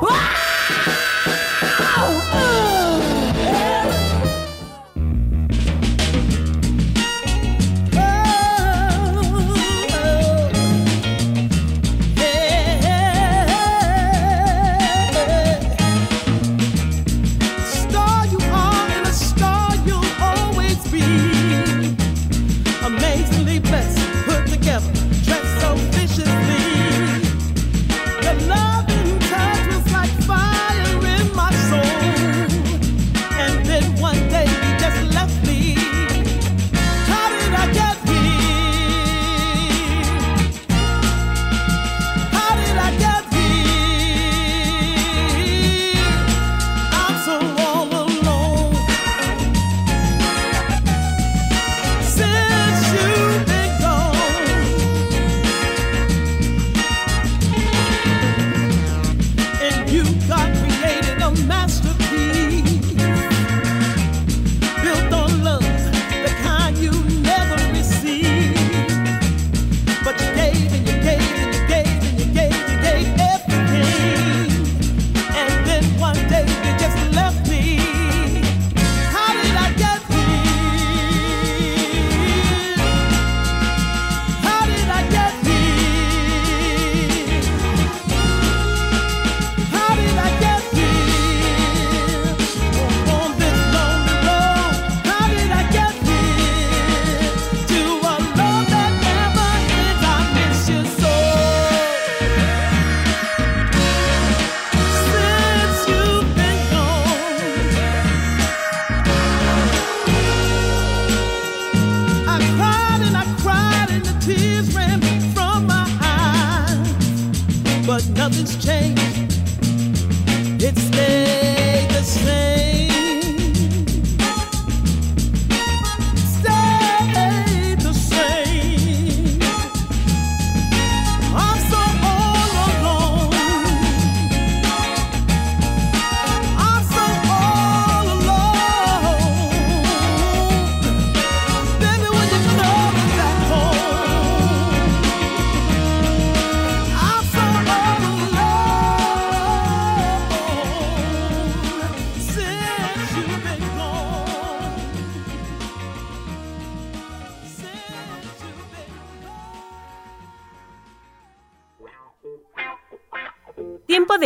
Star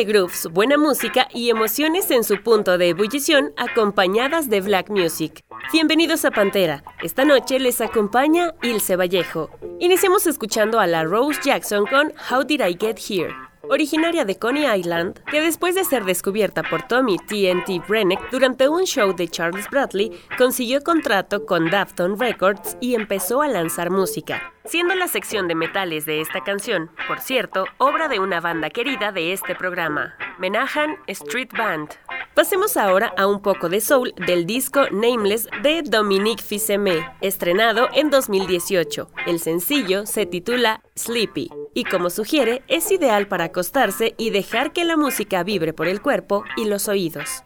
grooves, buena música y emociones en su punto de ebullición acompañadas de black music. Bienvenidos a Pantera. Esta noche les acompaña Ilse Vallejo. Iniciamos escuchando a la Rose Jackson con How Did I Get Here? Originaria de Coney Island, que después de ser descubierta por Tommy TNT Brenneck durante un show de Charles Bradley, consiguió contrato con Dafton Records y empezó a lanzar música, siendo la sección de metales de esta canción, por cierto, obra de una banda querida de este programa, Menahan Street Band. Pasemos ahora a un poco de soul del disco Nameless de Dominique Fils-Aimé, estrenado en 2018. El sencillo se titula Sleepy y como sugiere es ideal para acostarse y dejar que la música vibre por el cuerpo y los oídos.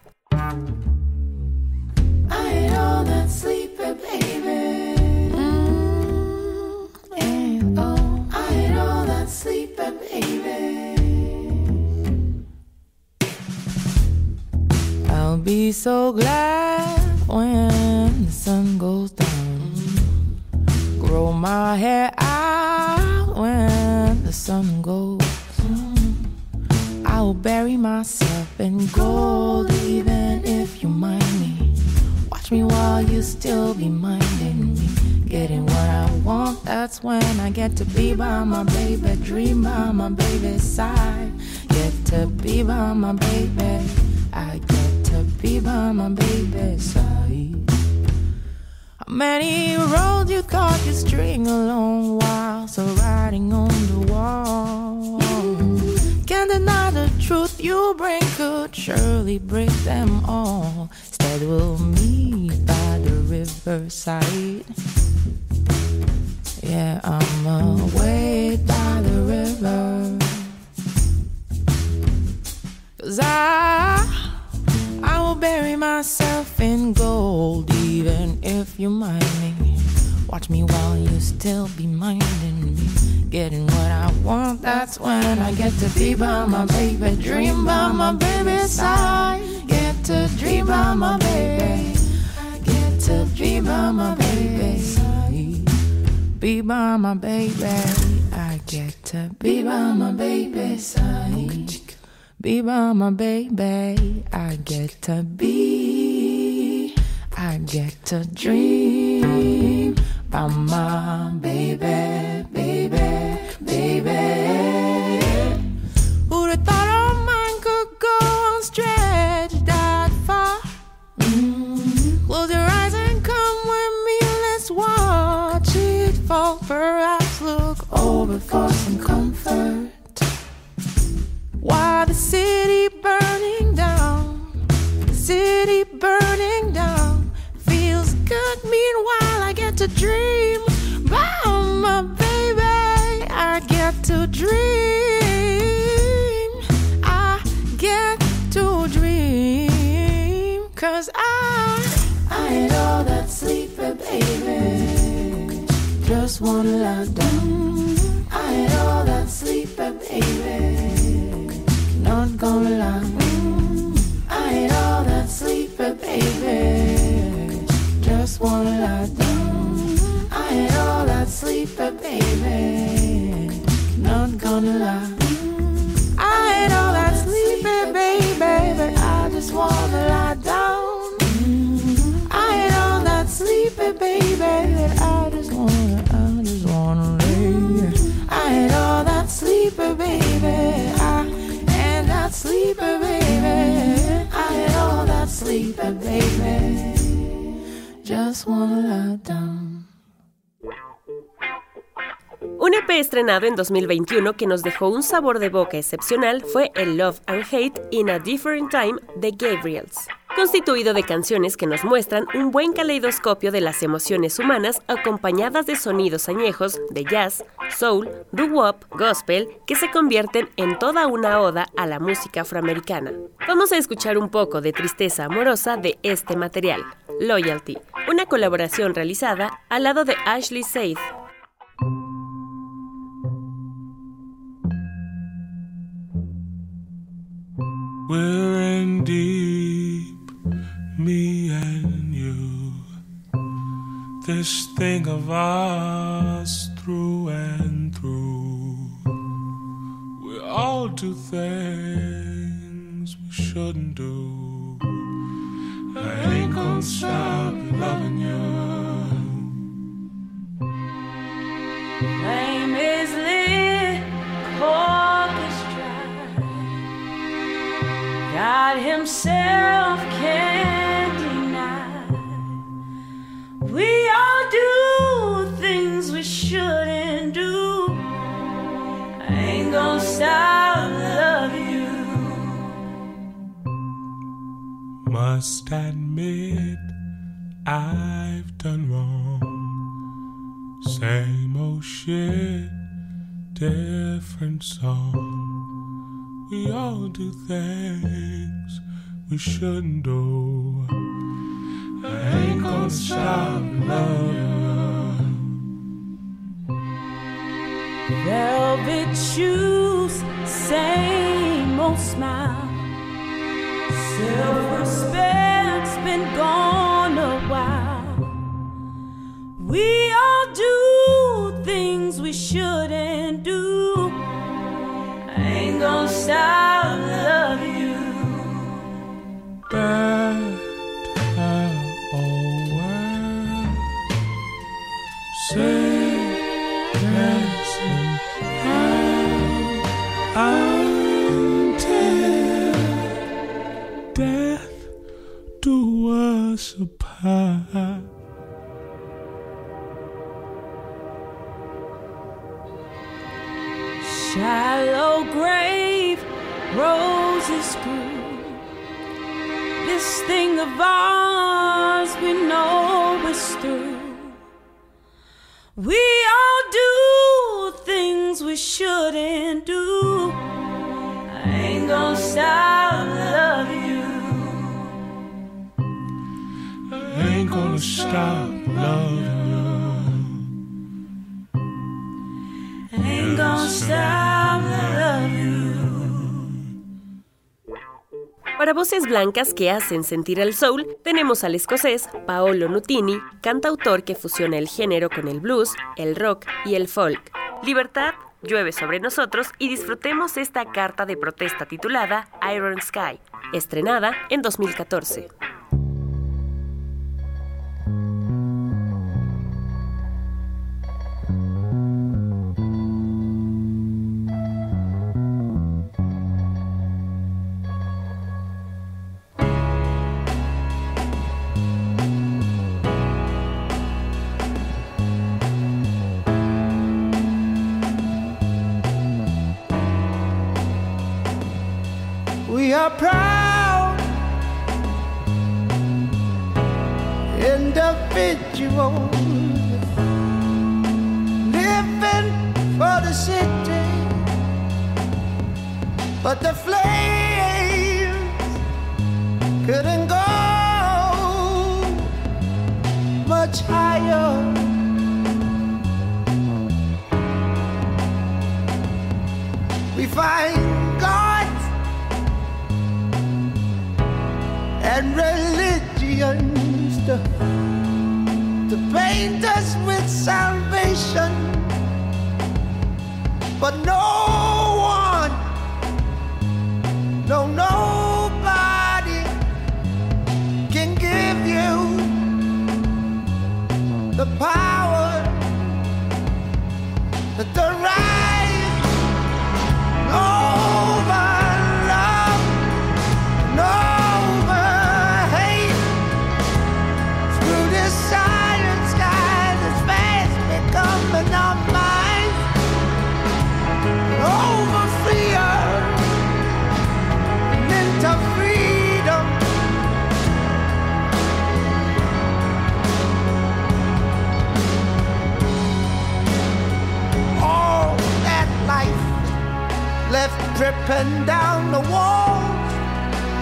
Be so glad when the sun goes down. Grow my hair out when the sun goes. I'll bury myself in gold, even if you mind me. Watch me while you still be minding me. Getting what I want, that's when I get to be by my baby. Dream by my baby's side. Get to be by my baby. I get by my baby's side. How many roads you thought you string along while so riding on the wall? Can't deny the truth you bring could surely break them all. Instead, we'll meet by the riverside. Yeah, I'm away by the river. Cause I, I will bury myself in gold, even if you mind me. Watch me while you still be minding me. Getting what I want, that's when I get to be by my baby. Dream by my baby's side. Get to dream by my baby. Get to dream by my baby. Be by my baby. I get to be by my baby's side. Be by my baby. I get to be. I get to dream by my baby, baby, baby. Who'd have thought our mind could go on stretch that far? Close your eyes and come with me. Let's watch it fall. Perhaps look over for some comfort. While the city burning down, the city burning down feels good. Meanwhile, I get to dream about my baby. I get to dream. I get to dream. Cause I, I had all that sleepy baby. Just wanna lie down. I had all that sleepy baby. Not gonna lie. Mm, I ain't all that sleepy baby. Just wanna lie down. I ain't all that sleepy baby. Not gonna lie. Mm, I had all that sleepy baby, but I just wanna lie down. Mm, I had all that sleepy baby, but I just wanna, I just wanna lay. I had all that sleepy baby, Un EP estrenado en 2021 que nos dejó un sabor de boca excepcional fue el Love and Hate in a Different Time de Gabriels, constituido de canciones que nos muestran un buen caleidoscopio de las emociones humanas acompañadas de sonidos añejos de jazz, soul, doo-wop, gospel, que se convierten en toda una oda a la música afroamericana. Vamos a escuchar un poco de tristeza amorosa de este material, Loyalty, una colaboración realizada al lado de Ashley deep, me and you. This thing of us through and through. We all do things we shouldn't do. I ain't gonna stop loving you. Flame is is dry. God Himself deny. We all do things we shouldn't do. I ain't gonna stop loving you. Must admit I've done wrong. Same old shit, different song. We all do things we shouldn't do. Velvet shoes, same old smile. Self respect's been gone a while. We ours, we know is through. We all do things we shouldn't do. I ain't gonna stop loving you. I ain't gonna stop loving you. I ain't gonna stop loving you. Para voces blancas que hacen sentir el soul, tenemos al escocés Paolo Nutini, cantautor que fusiona el género con el blues, el rock y el folk. Libertad llueve sobre nosotros y disfrutemos esta carta de protesta titulada Iron Sky, estrenada en 2014. Proud dripping down the walls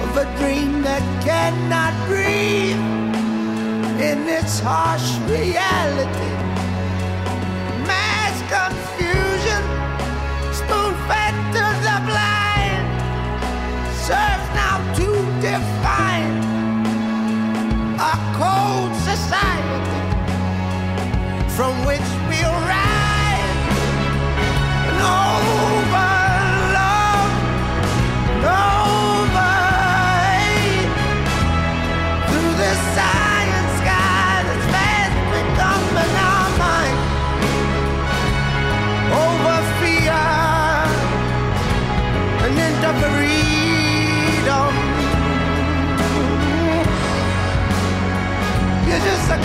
of a dream that cannot breathe in its harsh reality.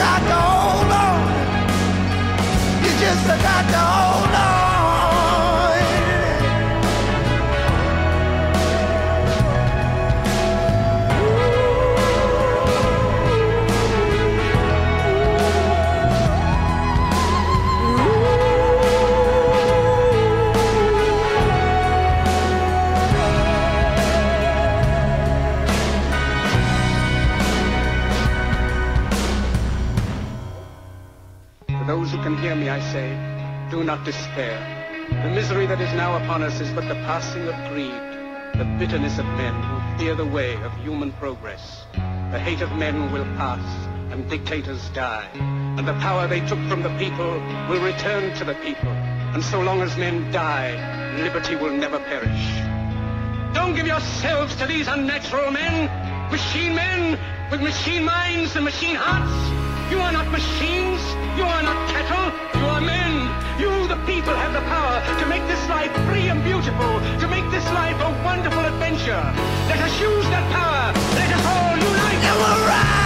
You just say, do not despair. The misery that is now upon us is but the passing of greed, the bitterness of men who fear the way of human progress. The hate of men will pass, and dictators die, and the power they took from the people will return to the people. And so long as men die, liberty will never perish. Don't give yourselves to these unnatural men, machine men with machine minds and machine hearts. You are not machines. You are not cattle. You are men. You, the people, have the power to make this life free and beautiful, to make this life a wonderful adventure. Let us use that power. Let us all unite. And we'll rise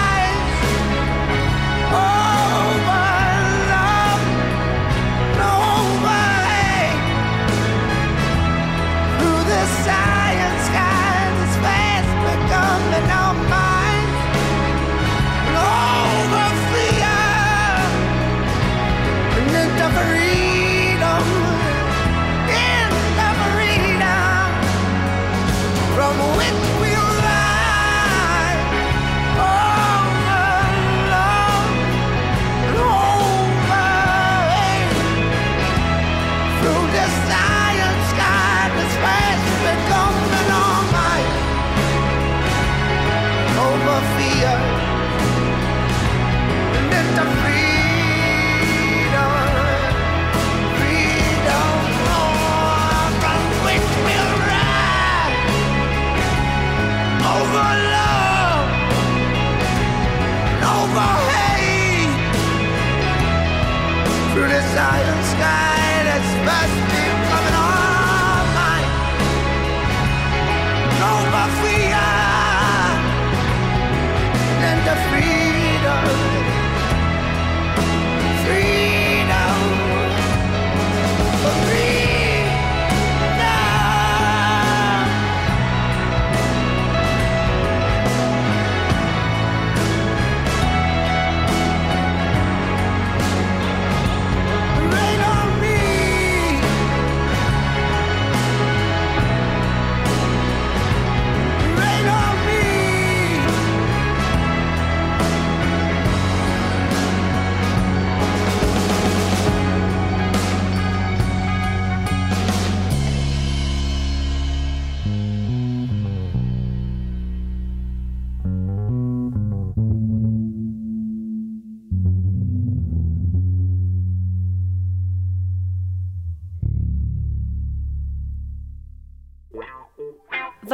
through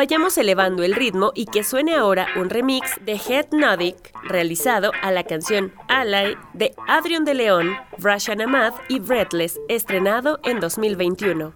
Vayamos elevando el ritmo y que suene ahora un remix de Head Nodic realizado a la canción Ally de Adrian de León, Rashan Ahmad y Breathless, estrenado en 2021.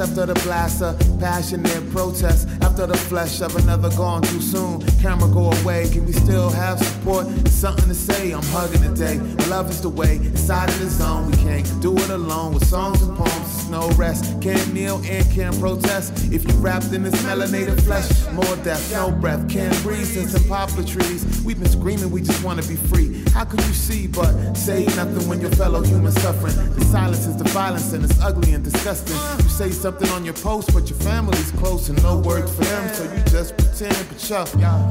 After the blast of passionate protest? After the flesh of another gone too soon. Camera go away, can we still have support? Something to say, I'm hugging today. Love is the way, inside of the zone. We can't do it alone with songs and poems. It's no rest. Can't kneel and can't protest. If you wrapped in this melanated flesh, more death, no breath. Can't breathe since the poplar trees. We've been screaming, we just wanna be free. How could you see but say nothing when your fellow human suffering? The silence is the violence and it's ugly and disgusting. You say something on your post, but your family's close and no words for them, so you just pretend. But yo,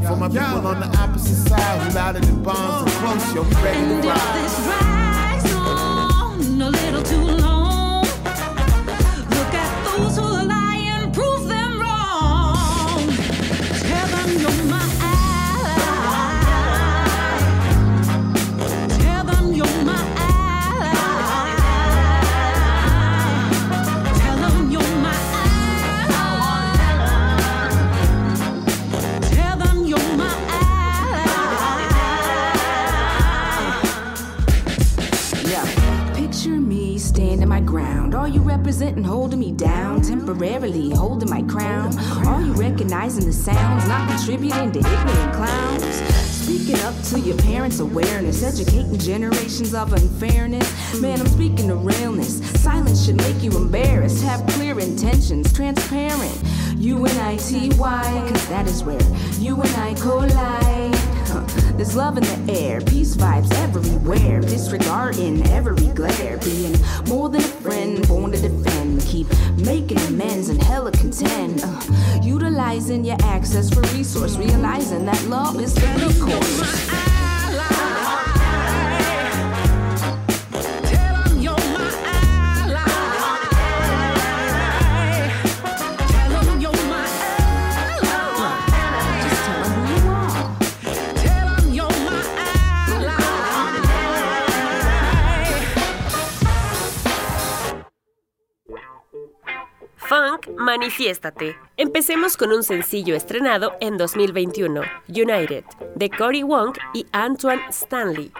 for my people on the opposite side who louder than bombs and close, yo, we ready to ride. this drags on a little too long, Are you representing holding me down? Temporarily holding my crown? Are you recognizing the sounds? Not contributing to ignorant clowns? Speaking up to your parents' awareness, educating generations of unfairness. Man, I'm speaking of realness. Silence should make you embarrassed. Have clear intentions, transparent. U N I T Y, cause that is where you and I collide. There's love in the air, peace vibes everywhere. Disregarding every glare, being more than a friend, born to defend. Keep making amends and hella contend. Uh, utilizing your access for resource, realizing that love is the recourse. Manifiéstate. Empecemos con un sencillo estrenado en 2021, United, de Cory Wong y Antoine Stanley.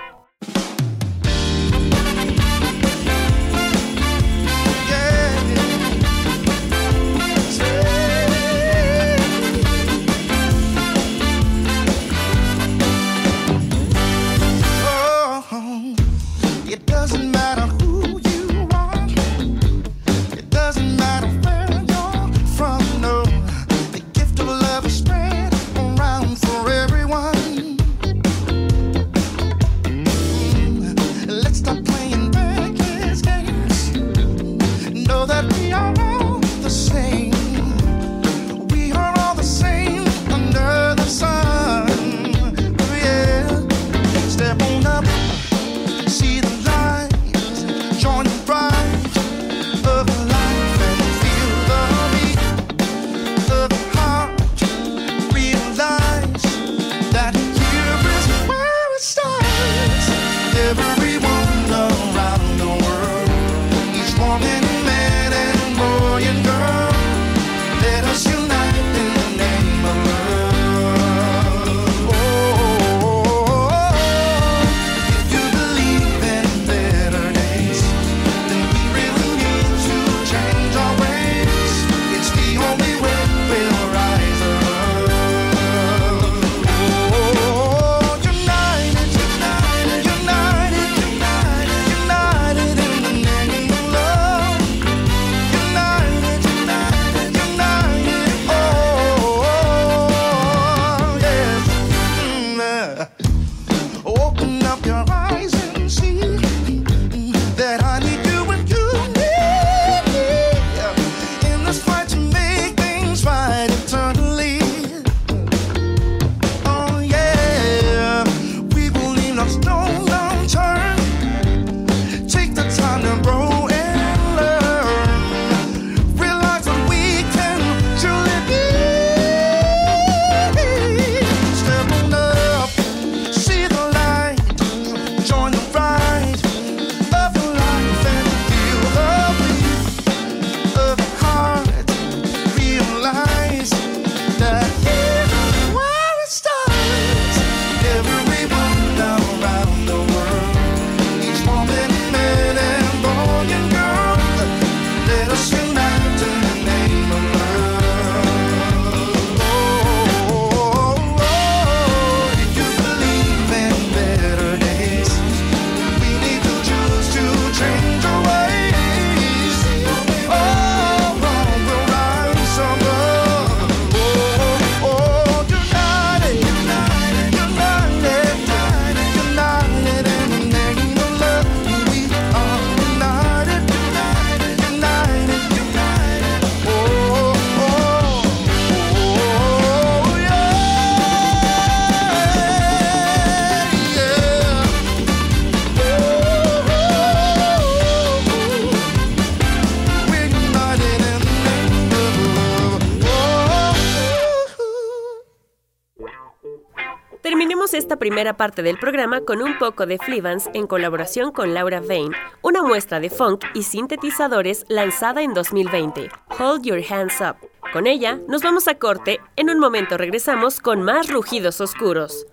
primera parte del programa con un poco de Flivans en colaboración con Laura Vane, una muestra de funk y sintetizadores lanzada en 2020, Hold Your Hands Up. Con ella nos vamos a corte, en un momento regresamos con más rugidos oscuros.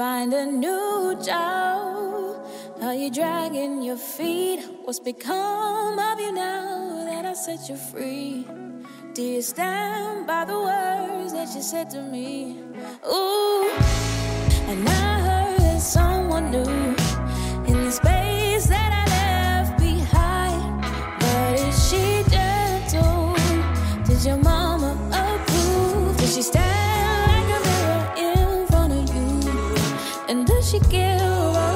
find a new job. Are you dragging your feet? What's become of you now that I set you free? Do you stand by the words that you said to me? Ooh, and I heard that someone new in the space that I left behind. But is she gentle? Did your mama approve? Did she stand? And does she care?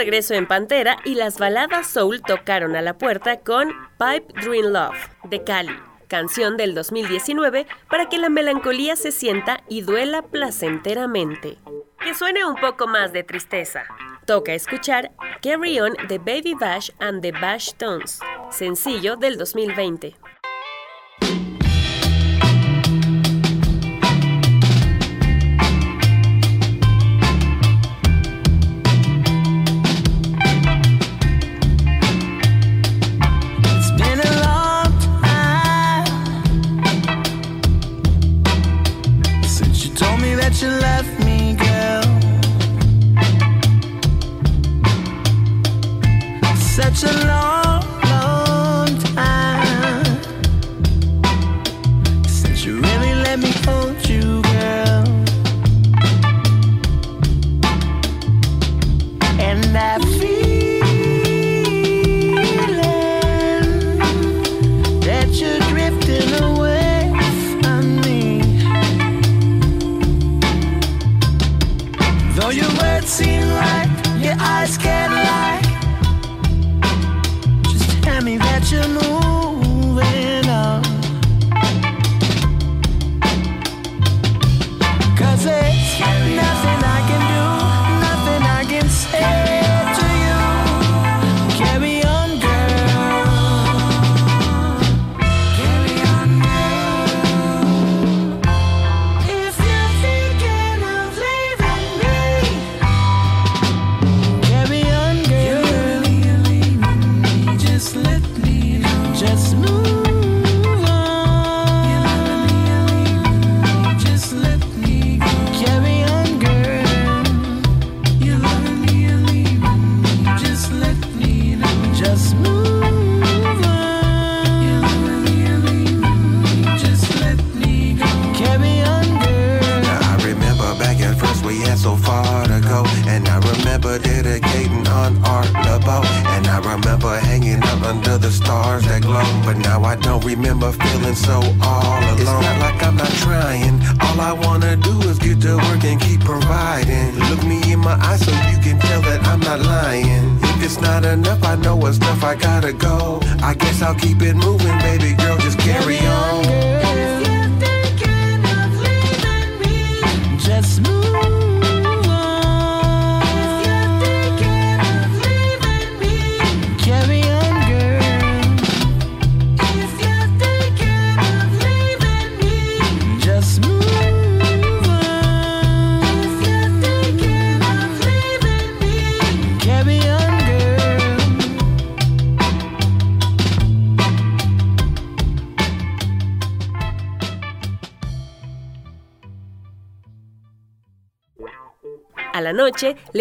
regreso en Pantera y las baladas soul tocaron a la puerta con Pipe Dream Love de Cali, canción del 2019 para que la melancolía se sienta y duela placenteramente. Que suene un poco más de tristeza. Toca escuchar Carry On de Baby Bash and the Bash Tones, sencillo del 2020.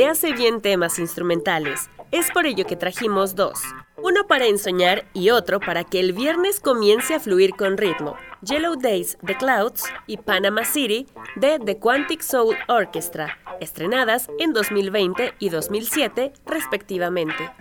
hace bien temas instrumentales. Es por ello que trajimos dos. Uno para ensoñar y otro para que el viernes comience a fluir con ritmo. Yellow Days The Clouds y Panama City de The Quantic Soul Orchestra, estrenadas en 2020 y 2007 respectivamente.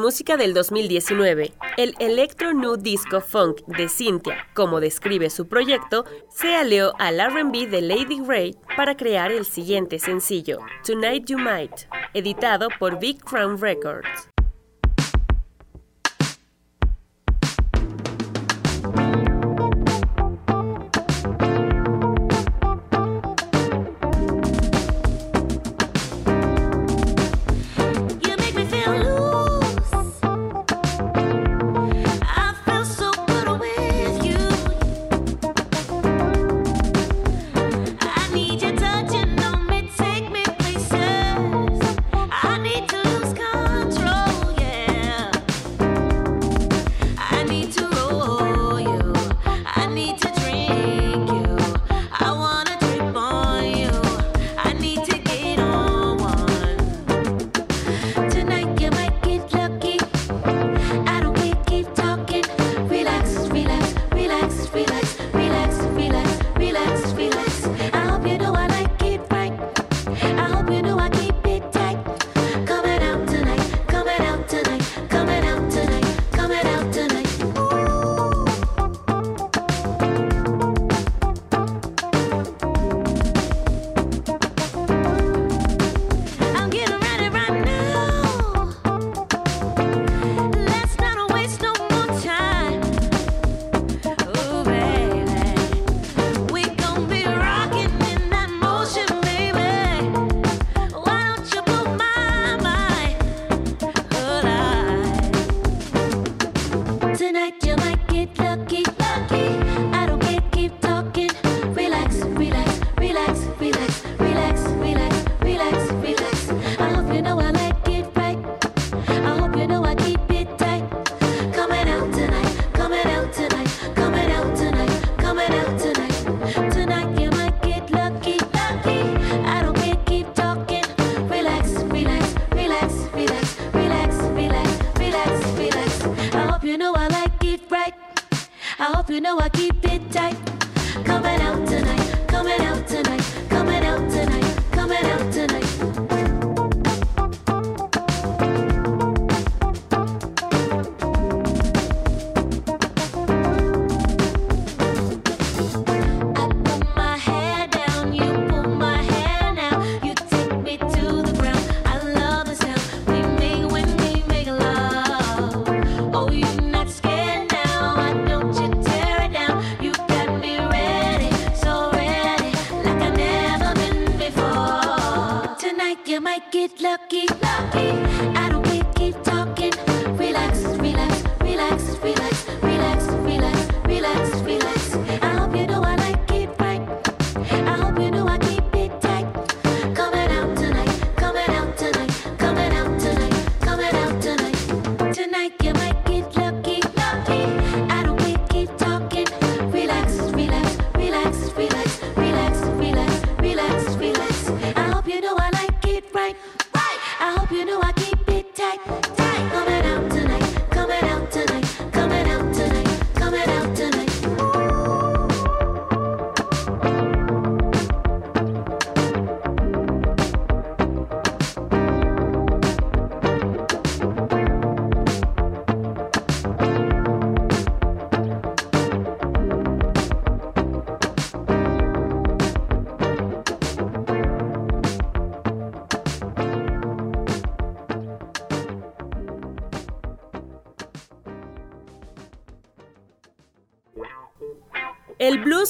música del 2019. El Electro New Disco Funk de Cynthia, como describe su proyecto, se alió al RB de Lady Ray para crear el siguiente sencillo, Tonight You Might, editado por Big Crown Records.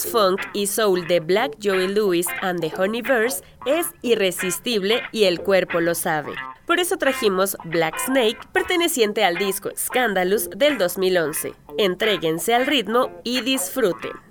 funk y soul de Black Joey Lewis and the Honeyverse es irresistible y el cuerpo lo sabe. Por eso trajimos Black Snake, perteneciente al disco Scandalous del 2011. Entréguense al ritmo y disfruten.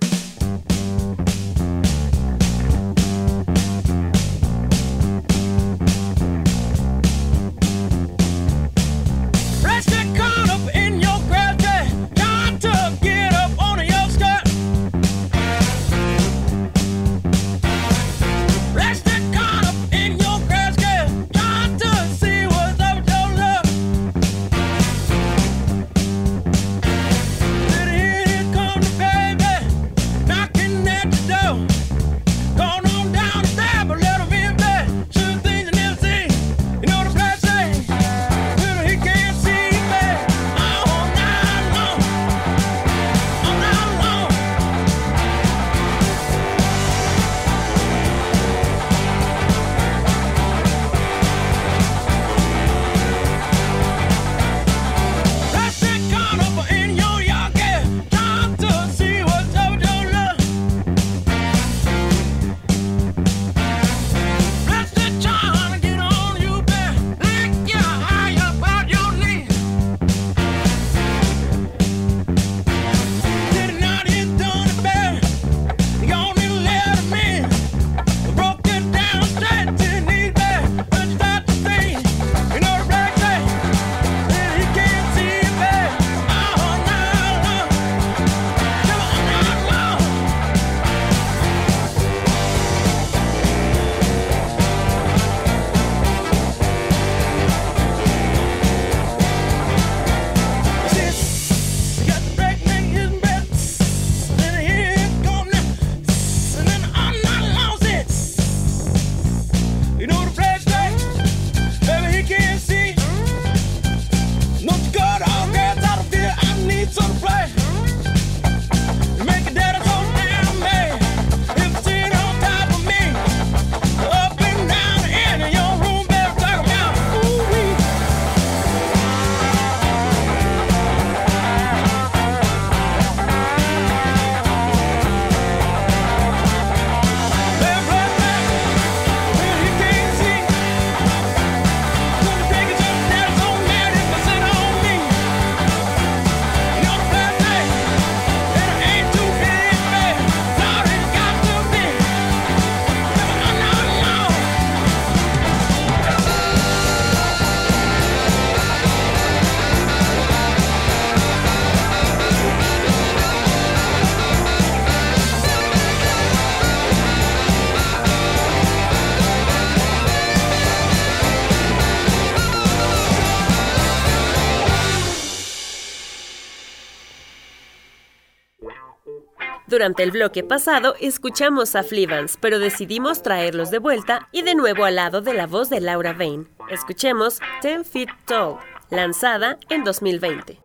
Durante el bloque pasado escuchamos a Flivans, pero decidimos traerlos de vuelta y de nuevo al lado de la voz de Laura Vane. Escuchemos Ten Feet Tall, lanzada en 2020.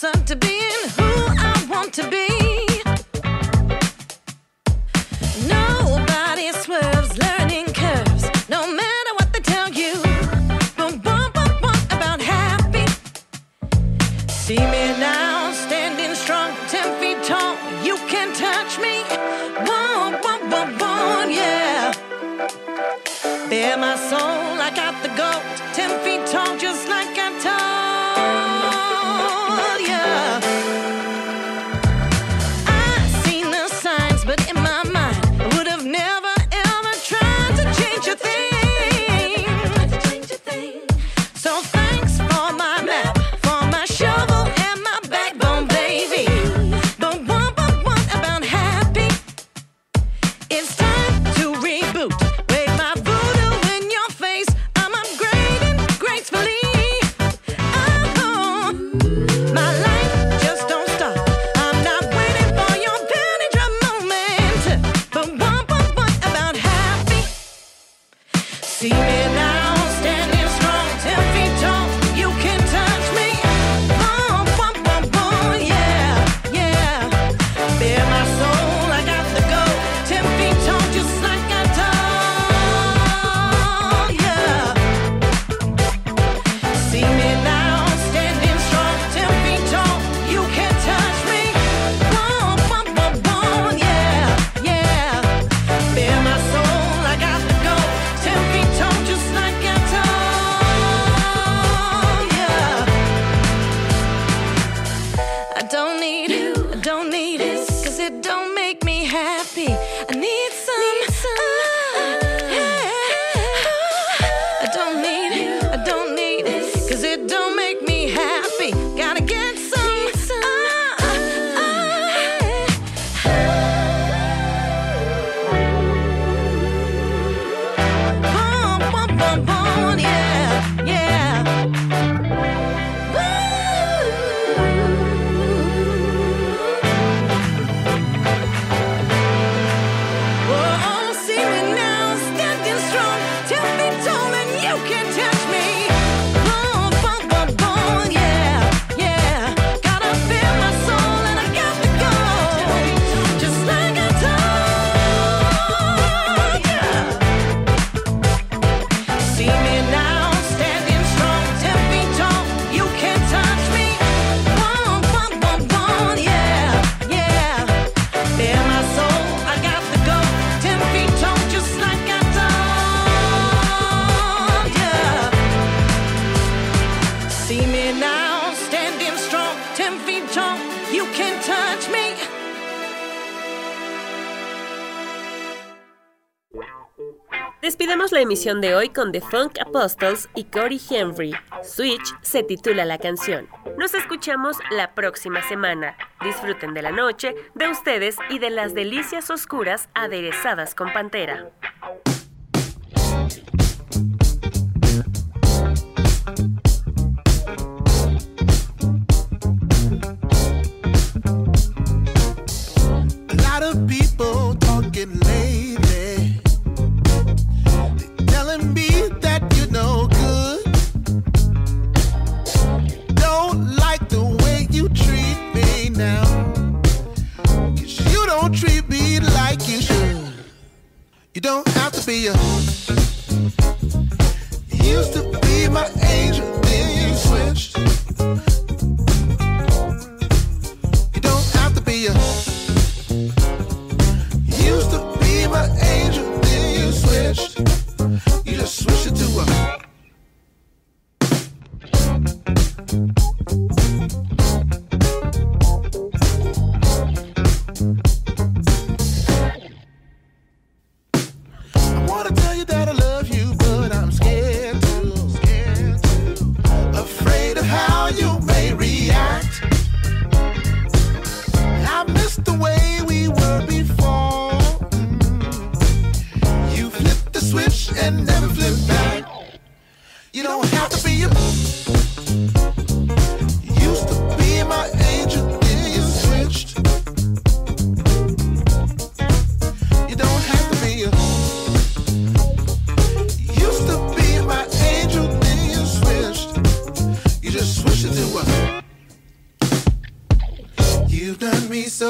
closer to being who I want to be. Nobody swerves, learning curves, no matter what they tell you. Boom, boom, boom, boom, about happy. See me now, standing strong, 10 feet tall. You can touch me. Boom, boom, boom, boom, yeah. Bear my soul, I got the gold. 10 feet tall, just like I told. Despidamos la emisión de hoy con The Funk Apostles y Corey Henry. Switch se titula la canción. Nos escuchamos la próxima semana. Disfruten de la noche, de ustedes y de las delicias oscuras aderezadas con pantera.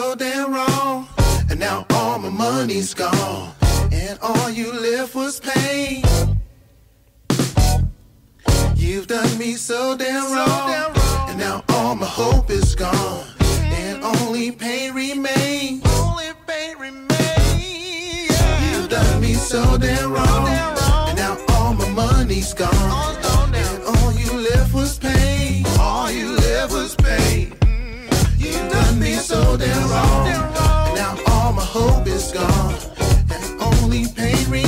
So damn wrong, and now all my money's gone, and all you left was pain. You've done me so damn wrong, and now all my hope is gone, and only pain remains. Only pain remains. You've done me so damn wrong, and now all my money's gone, so damn wrong, now all my hope is gone, and only pain remains.